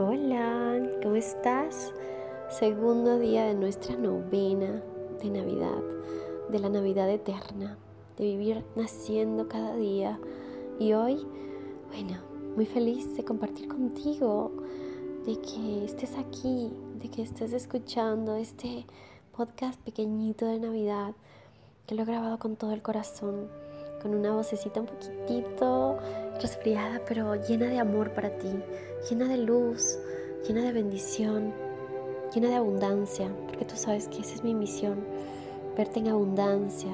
Hola, ¿cómo estás? Segundo día de nuestra novena de Navidad, de la Navidad eterna, de vivir naciendo cada día. Y hoy, bueno, muy feliz de compartir contigo, de que estés aquí, de que estés escuchando este podcast pequeñito de Navidad que lo he grabado con todo el corazón, con una vocecita un poquitito resfriada, pero llena de amor para ti, llena de luz, llena de bendición, llena de abundancia, porque tú sabes que esa es mi misión, verte en abundancia,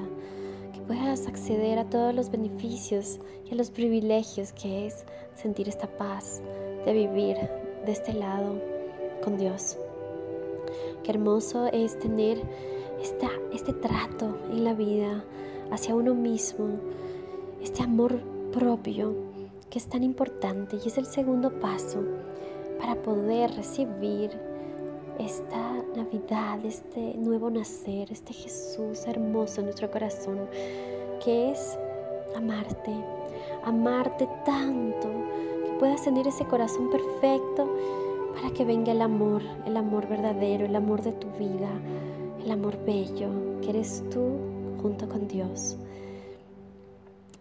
que puedas acceder a todos los beneficios y a los privilegios que es sentir esta paz de vivir de este lado con Dios. Qué hermoso es tener esta, este trato en la vida hacia uno mismo, este amor propio que es tan importante y es el segundo paso para poder recibir esta Navidad, este nuevo nacer, este Jesús hermoso en nuestro corazón, que es amarte, amarte tanto, que puedas tener ese corazón perfecto para que venga el amor, el amor verdadero, el amor de tu vida, el amor bello, que eres tú junto con Dios.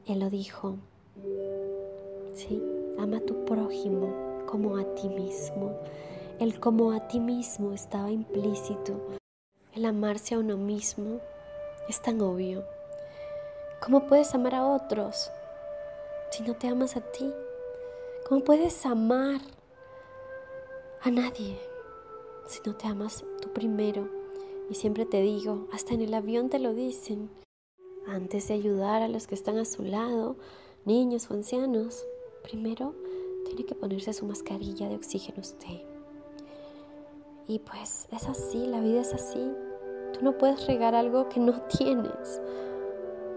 Él lo dijo, sí, ama a tu prójimo como a ti mismo. El como a ti mismo estaba implícito. El amarse a uno mismo es tan obvio. ¿Cómo puedes amar a otros si no te amas a ti? ¿Cómo puedes amar a nadie si no te amas tú primero? Y siempre te digo, hasta en el avión te lo dicen, antes de ayudar a los que están a su lado, niños o ancianos, primero tiene que ponerse su mascarilla de oxígeno usted. Y pues es así, la vida es así. Tú no puedes regar algo que no tienes.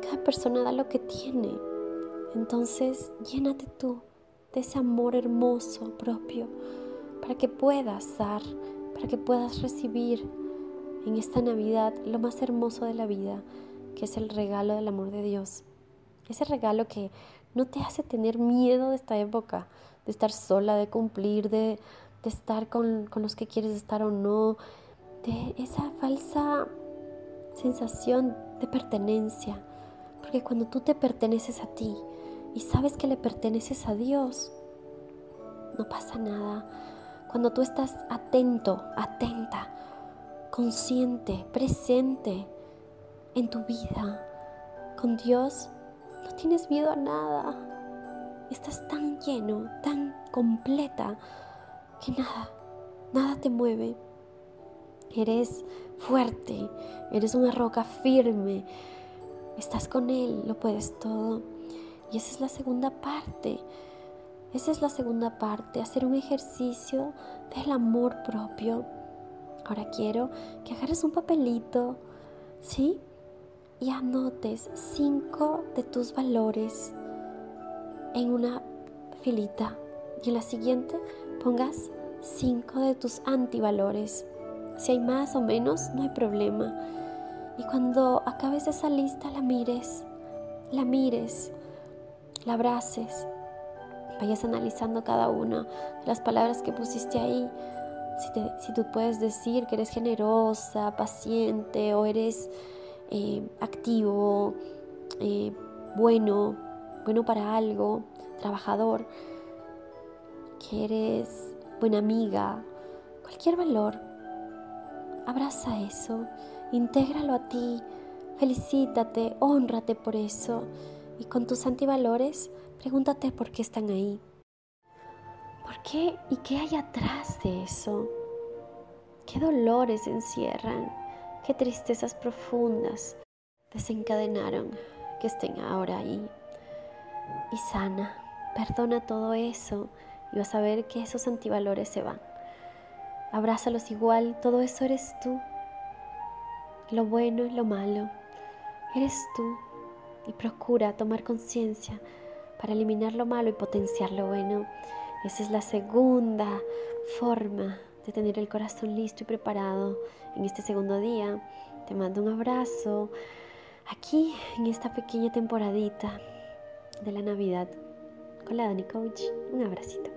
Cada persona da lo que tiene. Entonces, llénate tú de ese amor hermoso propio para que puedas dar, para que puedas recibir en esta Navidad lo más hermoso de la vida, que es el regalo del amor de Dios. Ese regalo que no te hace tener miedo de esta época, de estar sola, de cumplir, de, estar con, con los que quieres estar o no, de esa falsa sensación de pertenencia. Porque cuando tú te perteneces a ti y sabes que le perteneces a Dios, no pasa nada. Cuando tú estás atento, atenta, consciente, presente en tu vida con Dios, no tienes miedo a nada. Estás tan lleno, tan completa, que nada, nada te mueve. Eres fuerte, eres una roca firme. Estás con Él, lo puedes todo. Y esa es la segunda parte. Esa es la segunda parte, hacer un ejercicio del amor propio. Ahora quiero que agarres un papelito, ¿sí? Y anotes cinco de tus valores en una filita. Y en la siguiente pongas cinco de tus antivalores. Si hay más o menos, no hay problema. Y cuando acabes esa lista, la mires, la mires, la abraces, vayas analizando cada una de las palabras que pusiste ahí. Si, si tú puedes decir que eres generosa, paciente o eres eh, activo, eh, bueno, bueno para algo, trabajador, que eres buena amiga, cualquier valor, abraza eso, intégralo a ti, felicítate, honrate por eso y con tus antivalores pregúntate por qué están ahí. ¿Por qué y qué hay atrás de eso? ¿Qué dolores encierran? ¿Qué tristezas profundas desencadenaron que estén ahora ahí? Y sana, perdona todo eso y vas a ver que esos antivalores se van. Abrázalos igual, todo eso eres tú. Lo bueno y lo malo, eres tú. Y procura tomar conciencia para eliminar lo malo y potenciar lo bueno. Esa es la segunda forma de tener el corazón listo y preparado en este segundo día. Te mando un abrazo aquí en esta pequeña temporadita de la Navidad con la Dani Coach. Un abracito.